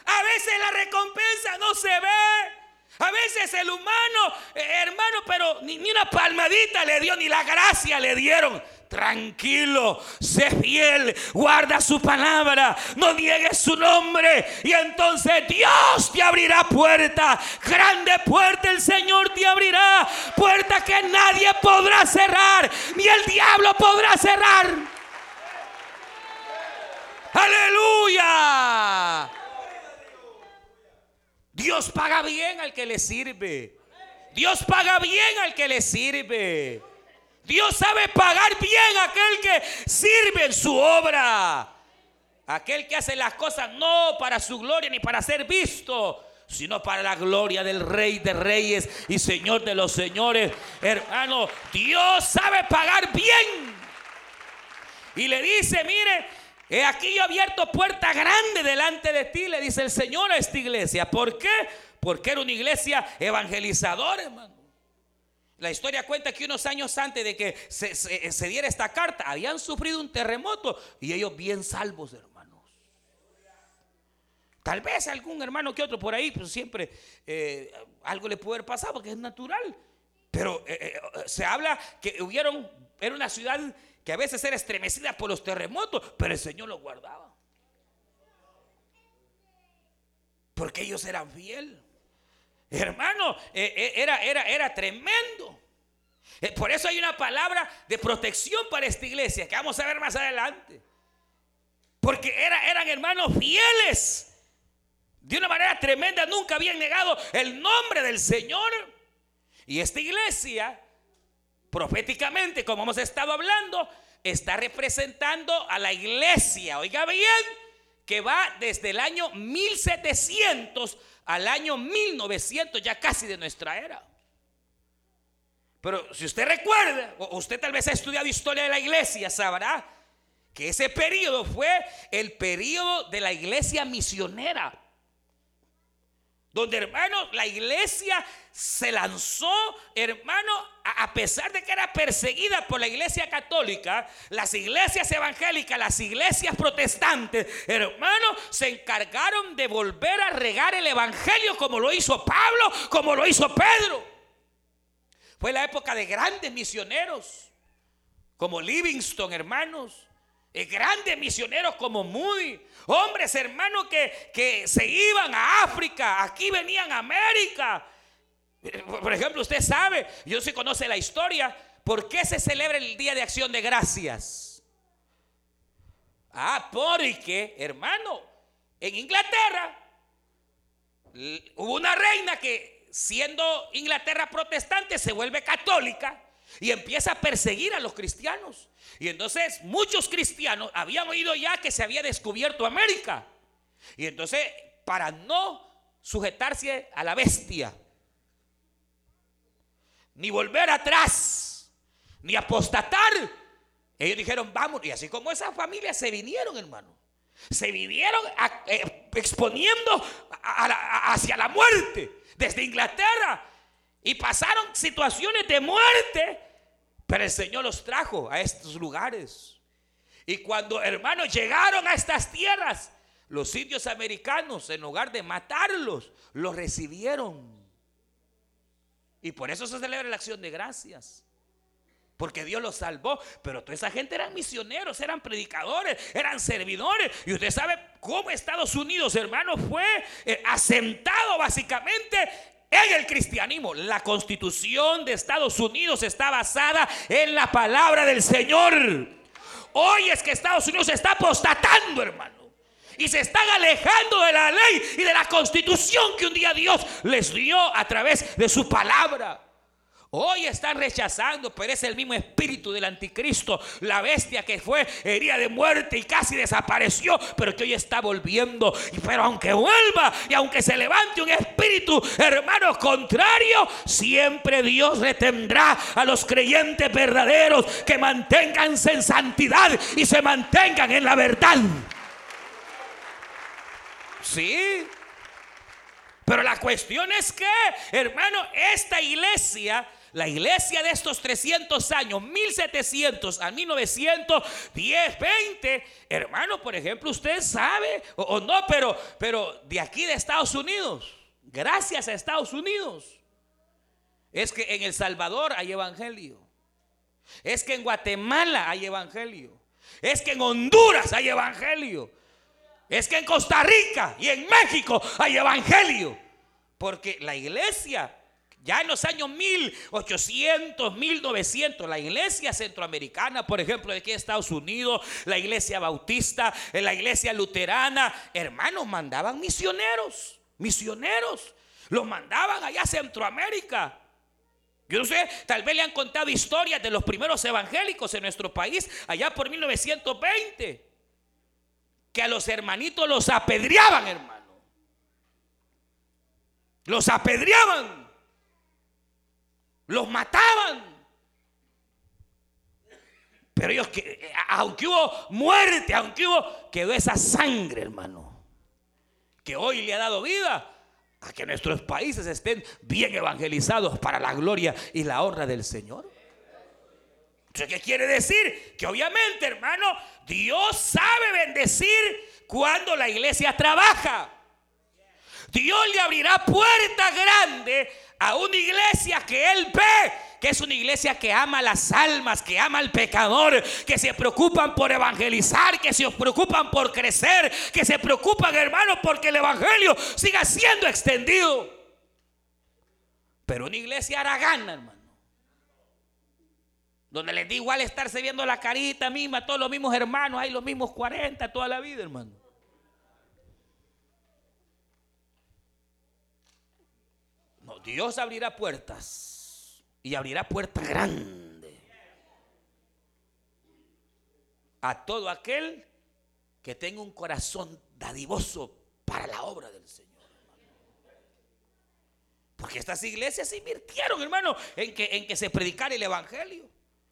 A veces la recompensa no se ve. A veces el humano, eh, hermano, pero ni, ni, una palmadita le dio, ni la gracia le dieron. Tranquilo, sé fiel, guarda su palabra, no niegues su nombre. Y entonces Dios te abrirá puerta. Grande puerta el Señor te abrirá. Puerta que nadie podrá cerrar, ni el diablo podrá cerrar. Aleluya. Dios paga bien al que le sirve. Dios paga bien al que le sirve. Dios sabe pagar bien a aquel que sirve en su obra. Aquel que hace las cosas no para su gloria ni para ser visto, sino para la gloria del Rey de Reyes y Señor de los Señores. Hermano, Dios sabe pagar bien. Y le dice, mire, He aquí yo abierto puerta grande delante de ti, le dice el Señor a esta iglesia. ¿Por qué? Porque era una iglesia evangelizadora, hermano. La historia cuenta que unos años antes de que se, diera esta carta, habían sufrido un terremoto y ellos bien salvos, hermanos. Tal vez algún hermano que otro por ahí, pues siempre eh, algo le puede haber pasado porque es natural. Pero eh, eh, se habla que hubieron, era una ciudad que a veces era estremecida por los terremotos, pero el Señor los guardaba. Porque ellos eran fiel. Hermano, eh, eh, era, era, era tremendo. Eh, por eso hay una palabra de protección para esta iglesia que vamos a ver más adelante. Porque eran hermanos fieles. De una manera tremenda, nunca habían negado el nombre del Señor. Y esta iglesia, proféticamente, como hemos estado hablando, está representando a la iglesia. Oiga bien, que va desde el año 1700 al año 1900, ya casi de nuestra era. Pero si usted recuerda, o usted tal vez ha estudiado historia de la iglesia, sabrá que ese periodo fue el periodo de la iglesia misionera. Donde, hermano, la iglesia se lanzó, hermano, a pesar de que era perseguida por la iglesia católica, las iglesias evangélicas, las iglesias protestantes, hermano, se encargaron de volver a regar el evangelio como lo hizo Pablo, como lo hizo Pedro. Fue la época de grandes misioneros, como Livingston, hermanos. Eh, grandes misioneros como Moody, hombres hermanos que, que se iban a África, aquí venían a América. Eh, por ejemplo, usted sabe, yo sí conoce la historia, ¿por qué se celebra el Día de Acción de Gracias? Ah, porque, hermano, en Inglaterra hubo una reina que siendo Inglaterra protestante se vuelve católica y empieza a perseguir a los cristianos. Y entonces muchos cristianos habían oído ya que se había descubierto América. Y entonces, para no sujetarse a la bestia, ni volver atrás, ni apostatar, ellos dijeron, vamos. Y así como esas familias se vinieron, hermano. Se vinieron eh, exponiendo hacia la muerte desde Inglaterra. Y pasaron situaciones de muerte pero el Señor los trajo a estos lugares. Y cuando hermanos llegaron a estas tierras, los indios americanos, en lugar de matarlos, los recibieron. Y por eso se celebra la acción de gracias. Porque Dios los salvó. Pero toda esa gente eran misioneros, eran predicadores, eran servidores. Y usted sabe cómo Estados Unidos, hermano, fue eh, asentado básicamente en el cristianismo. La constitución de Estados Unidos está basada en la palabra del Señor. Hoy es que Estados Unidos se está apostatando, hermano. Y se están alejando de la ley y de la constitución que un día Dios les dio a través de su palabra. Hoy están rechazando, pero es el mismo espíritu del anticristo, la bestia que fue herida de muerte y casi desapareció, pero que hoy está volviendo. Pero aunque vuelva y aunque se levante un espíritu, hermano, contrario, siempre Dios retendrá a los creyentes verdaderos que manténganse en santidad y se mantengan en la verdad. Sí. Pero la cuestión es que, hermano, esta iglesia la iglesia de estos 300 años, 1700 a 1910, 20, hermano, por ejemplo, usted sabe o, no, pero, pero de aquí de Estados Unidos, gracias a Estados Unidos, es que en El Salvador hay evangelio. Es que en Guatemala hay evangelio. Es que en Honduras hay evangelio. Es que en Costa Rica y en México hay evangelio. Porque la iglesia ya en los años 1800, 1900, la iglesia centroamericana, por ejemplo, de aquí en Estados Unidos, la iglesia bautista, la iglesia luterana, hermanos, mandaban misioneros, misioneros, los mandaban allá a Centroamérica. Yo no sé, tal vez le han contado historias de los primeros evangélicos en nuestro país, allá por 1920, que a los hermanitos los apedreaban, hermano. Los apedreaban los mataban. Pero ellos, que, aunque hubo muerte, aunque hubo, quedó esa sangre, hermano, que hoy le ha dado vida a que nuestros países estén bien evangelizados para la gloria y la honra del Señor. ¿qué quiere decir? Que obviamente, hermano, Dios sabe bendecir cuando la iglesia trabaja. Dios le abrirá puertas grandes a una iglesia que Él ve que es una iglesia que ama las almas, que ama al pecador, que se preocupan por evangelizar, que se preocupan por crecer, que se preocupan, hermanos, porque el evangelio siga siendo extendido. Pero una iglesia haragana, hermano. Donde les da igual estarse viendo la carita misma, todos los mismos hermanos, hay los mismos 40 toda la vida, hermano. Dios abrirá puertas y abrirá puertas grandes a todo aquel que tenga un corazón dadivoso para la obra del Señor. Porque estas iglesias invirtieron, hermano, en que, en que se predicara el Evangelio.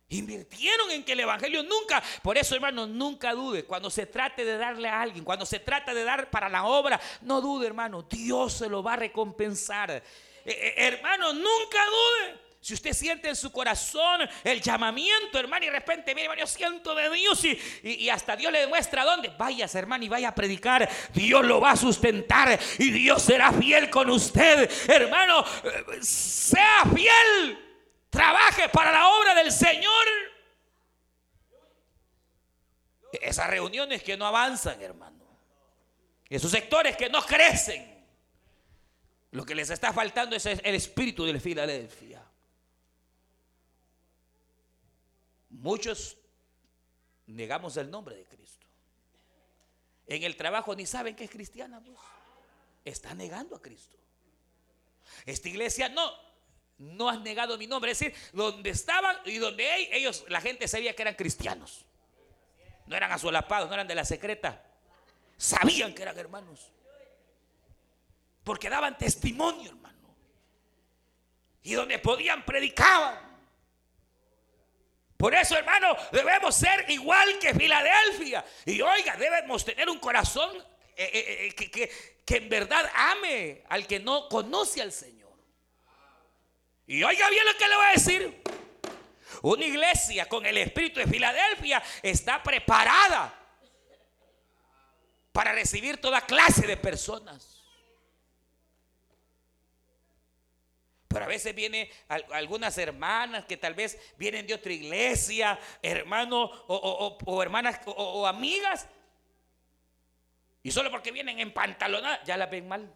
Invirtieron en que el Evangelio nunca, por eso hermano, nunca dude. Cuando se trate de darle a alguien, cuando se trata de dar para la obra, no dude hermano, Dios se lo va a recompensar. Eh, eh, hermano, nunca dude. Si usted siente en su corazón el llamamiento, hermano, y de repente, mire, hermano, yo siento de Dios y, y, hasta Dios le demuestra dónde. Vayas, hermano, y vaya a predicar. Dios lo va a sustentar y Dios será fiel con usted. Hermano, eh, sea fiel. Trabaje para la obra del Señor. Esas reuniones que no avanzan, hermano. Esos sectores que no crecen. Lo que les está faltando es el espíritu de Filadelfia. Muchos negamos el nombre de Cristo. En el trabajo ni saben que es cristiana. Pues. Está negando a Cristo. Esta iglesia no, no has negado mi nombre. Es decir, donde estaban y donde ellos, la gente sabía que eran cristianos. No eran asolapados, no eran de la secreta. Sabían que eran hermanos. Porque daban testimonio, hermano. Y donde podían predicaban. Por eso, hermano, debemos ser igual que Filadelfia. Y oiga, debemos tener un corazón eh, eh, eh, que, que en verdad ame al que no conoce al Señor. Y oiga bien lo que le voy a decir. Una iglesia con el espíritu de Filadelfia está preparada para recibir toda clase de personas. Pero a veces vienen algunas hermanas que tal vez vienen de otra iglesia, hermanos o, hermanas o, amigas. Y solo porque vienen en pantalonada, ya la ven mal.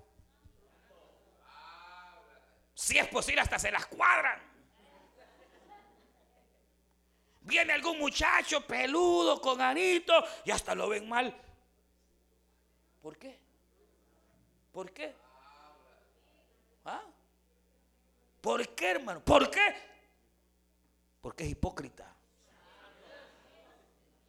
Si es posible, hasta se las cuadran. Viene algún muchacho peludo con anito y hasta lo ven mal. ¿Por qué? ¿Por qué? ¿Ah? ¿Por qué, hermano? ¿Por qué? Porque es hipócrita.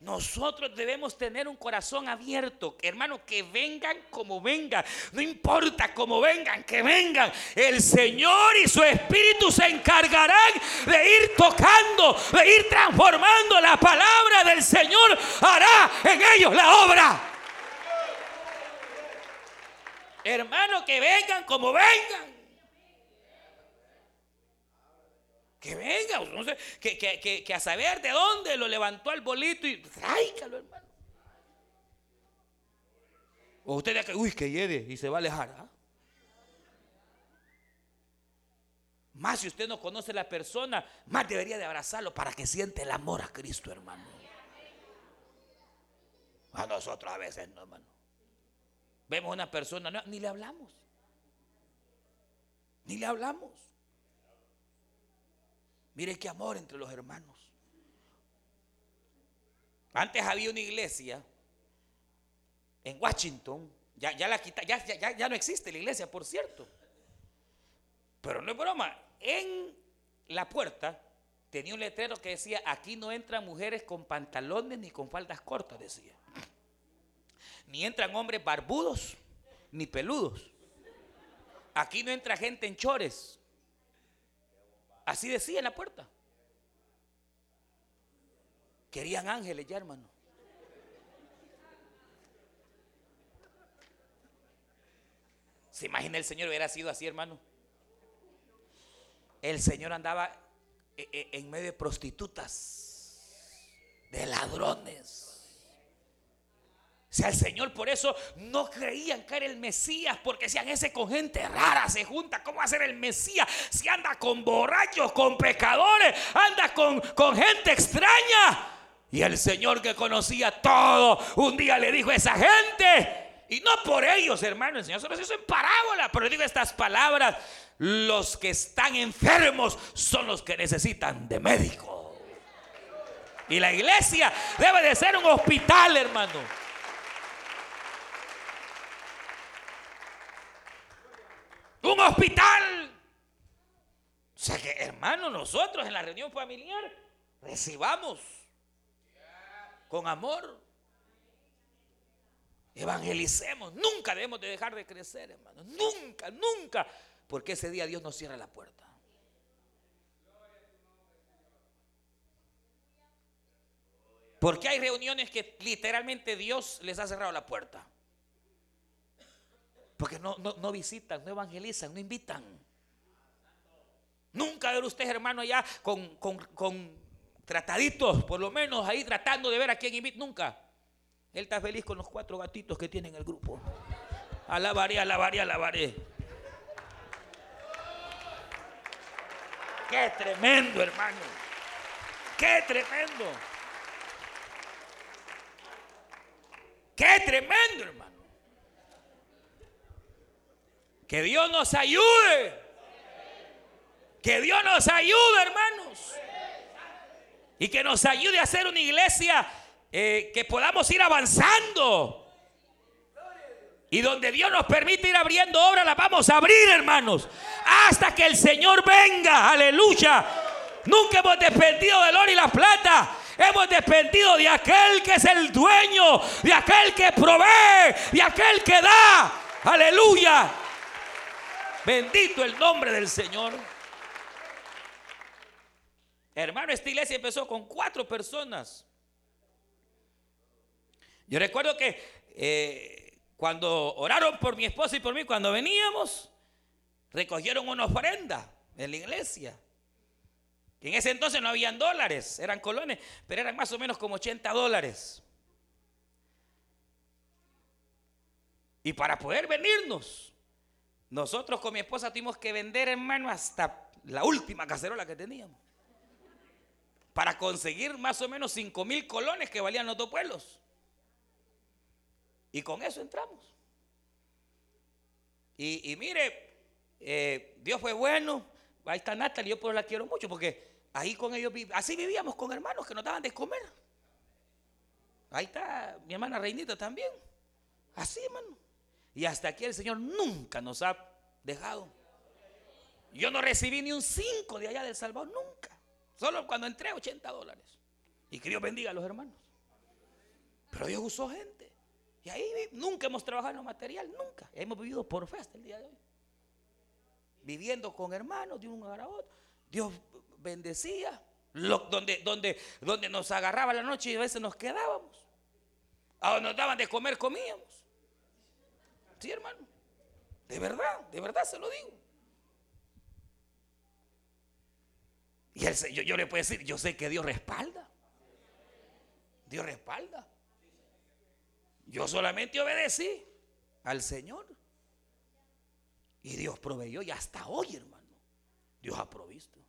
Nosotros debemos tener un corazón abierto, hermano, que vengan como vengan, no importa cómo vengan, que vengan. El Señor y su Espíritu se encargarán de ir tocando, de ir transformando. La palabra del Señor hará en ellos la obra. Hermano, que vengan como vengan. Que venga, no sé, que, a saber de dónde lo levantó al bolito y tráigalo, hermano. O usted dice que, uy, que llegue y se va a alejar. ¿ah? Más si usted no conoce a la persona, más debería de abrazarlo para que siente el amor a Cristo, hermano. A nosotros a veces no, hermano. Vemos a una persona, ni le hablamos. Ni le hablamos. Mire qué amor entre los hermanos. Antes había una iglesia en Washington, ya, ya la quita, ya, ya, ya no existe la iglesia, por cierto. Pero no es broma, en la puerta tenía un letrero que decía, aquí no entran mujeres con pantalones ni con faldas cortas, decía. Ni entran hombres barbudos ni peludos. Aquí no entra gente en chores, Así decía en la puerta. Querían ángeles ya, hermano. ¿Se imagina el Señor hubiera sido así, hermano? El Señor andaba eh, eh, en medio de prostitutas, de ladrones sea, el Señor por eso no creían que era el Mesías, porque decían, ese con gente rara se junta, ¿cómo va a ser el Mesías? Si anda con borrachos, con pecadores, anda con, con gente extraña. Y el Señor que conocía todo, un día le dijo a esa gente, y no por ellos, hermano, el Señor se los hizo en parábola, pero digo estas palabras, los que están enfermos son los que necesitan de médico. Y la iglesia debe de ser un hospital, hermano. Un hospital. O sea que, hermano, nosotros en la reunión familiar recibamos con amor. Evangelicemos. Nunca debemos de dejar de crecer, hermano. Nunca, nunca. Porque ese día Dios nos cierra la puerta. Porque hay reuniones que literalmente Dios les ha cerrado la puerta. Porque no, no, visitan, no evangelizan, no invitan. Nunca ver usted, hermano, ya con, con, trataditos, por lo menos ahí tratando de ver a quién invita. Nunca. Él está feliz con los cuatro gatitos que tiene en el grupo. Alabaré, alabaré, alabaré. Qué tremendo, hermano. Qué tremendo. Qué tremendo, hermano. Que Dios nos ayude. Que Dios nos ayude, hermanos. Y que nos ayude a hacer una iglesia eh, que podamos ir avanzando. Y donde Dios nos permite ir abriendo obras, las vamos a abrir, hermanos. Hasta que el Señor venga. Aleluya. Nunca hemos dependido del oro y la plata. Hemos dependido de aquel que es el dueño, de aquel que provee, de aquel que da. Aleluya. Bendito el nombre del Señor. Hermano, esta iglesia empezó con cuatro personas. Yo recuerdo que eh, cuando oraron por mi esposa y por mí, cuando veníamos, recogieron una ofrenda en la iglesia en ese entonces no habían dólares, eran colones, pero eran más o menos como 80 dólares. Y para poder venirnos, nosotros con mi esposa tuvimos que vender, hermano, hasta la última cacerola que teníamos. Para conseguir más o menos 5 mil colones que valían los dos pueblos. Y con eso entramos. Y, mire, eh, Dios fue bueno. Ahí está Natalie, yo por la quiero mucho porque Ahí con ellos, así vivíamos con hermanos que nos daban de comer. Ahí está mi hermana Reinita también. Así, hermano. Y hasta aquí el Señor nunca nos ha dejado. Yo no recibí ni un 5 de allá del Salvador, nunca. Solo cuando entré 80 dólares. Y que Dios bendiga a los hermanos. Pero Dios usó gente. Y ahí nunca hemos trabajado en lo material, nunca. Hemos vivido por fe hasta el día de hoy. Viviendo con hermanos de un lugar a otro. Dios bendecía. donde, donde, donde nos agarraba la noche y a veces nos quedábamos. A donde nos daban de comer, comíamos. Sí, hermano. De verdad, de verdad se lo digo. Y el, yo, yo le puedo decir, yo sé que Dios respalda. Dios respalda. Yo solamente obedecí al Señor. Y Dios proveyó y hasta hoy, hermano, Dios ha provisto.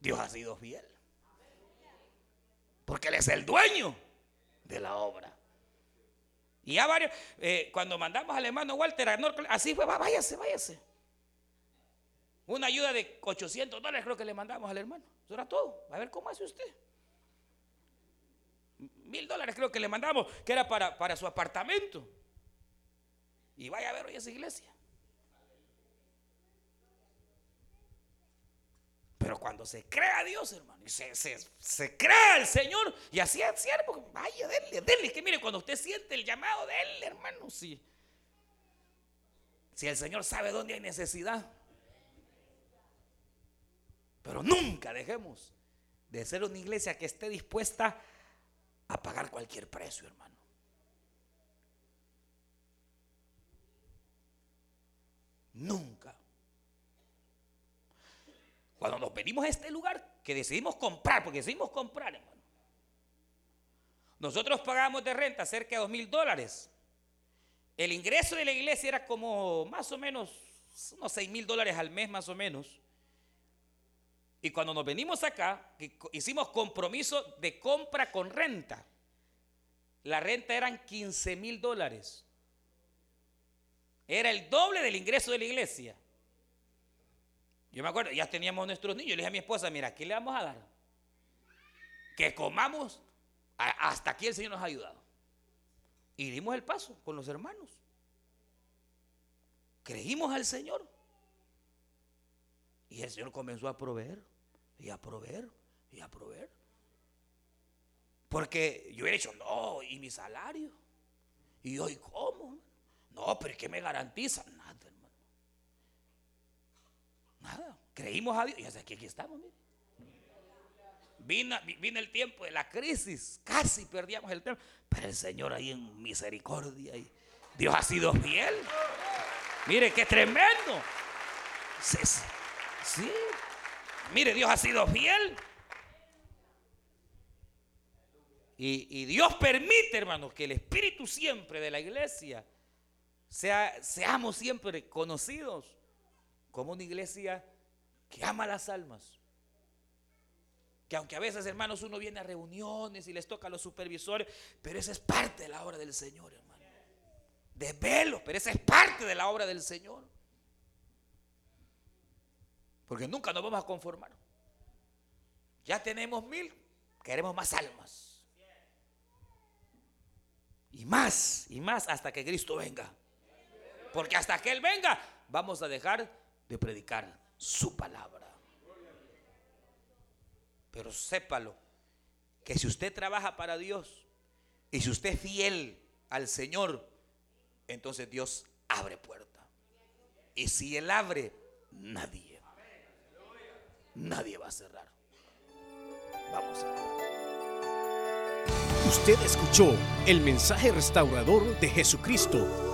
Dios ha sido fiel. Porque Él es el dueño de la obra. Y ya varios, eh, cuando mandamos al hermano Walter así fue, váyase, váyase. Una ayuda de 800 dólares creo que le mandamos al hermano. Eso era todo. A ver cómo hace usted. Mil dólares creo que le mandamos, que era para, para su apartamento. Y vaya a ver hoy esa iglesia. Pero cuando se crea Dios, hermano, y se, se, crea al Señor, y así es siervo, vaya, denle, denle. Que mire, cuando usted siente el llamado de Él, hermano, si, si el Señor sabe dónde hay necesidad. Pero nunca dejemos de ser una iglesia que esté dispuesta a pagar cualquier precio, hermano. Nunca. Cuando nos venimos a este lugar, que decidimos comprar, porque decidimos comprar, hermano. Nosotros pagamos de renta cerca de dos mil dólares. El ingreso de la iglesia era como más o menos unos seis mil dólares al mes, más o menos. Y cuando nos venimos acá, hicimos compromiso de compra con renta. La renta eran 15 mil dólares. Era el doble del ingreso de la iglesia. Yo me acuerdo, ya teníamos nuestros niños. Le dije a mi esposa, mira, ¿qué le vamos a dar? Que comamos. Hasta aquí el Señor nos ha ayudado. Y dimos el paso con los hermanos. Creímos al Señor. Y el Señor comenzó a proveer, y a proveer, y a proveer. Porque yo he dicho, no, ¿y mi salario? ¿Y hoy cómo? No, pero ¿qué me garantiza? Nada. Nada. Creímos a Dios y aquí, estamos, Vino, vino, el tiempo de la crisis, casi perdíamos el tiempo, pero el Señor ahí en misericordia y Dios ha sido fiel. Mire, qué tremendo. Sí. Mire, Dios ha sido fiel. Y, Dios permite, hermanos, que el espíritu siempre de la iglesia sea, seamos siempre conocidos como una iglesia que ama las almas. Que aunque a veces, hermanos, uno viene a reuniones y les toca a los supervisores, pero esa es parte de la obra del Señor, hermano. De velo, pero esa es parte de la obra del Señor. Porque nunca nos vamos a conformar. Ya tenemos mil, queremos más almas. Y más, y más hasta que Cristo venga. Porque hasta que Él venga, vamos a dejar de predicar su palabra. Pero sépalo, que si usted trabaja para Dios y si usted es fiel al Señor, entonces Dios abre puerta. Y si Él abre, nadie, nadie va a cerrar. Vamos a. Usted escuchó el mensaje restaurador de Jesucristo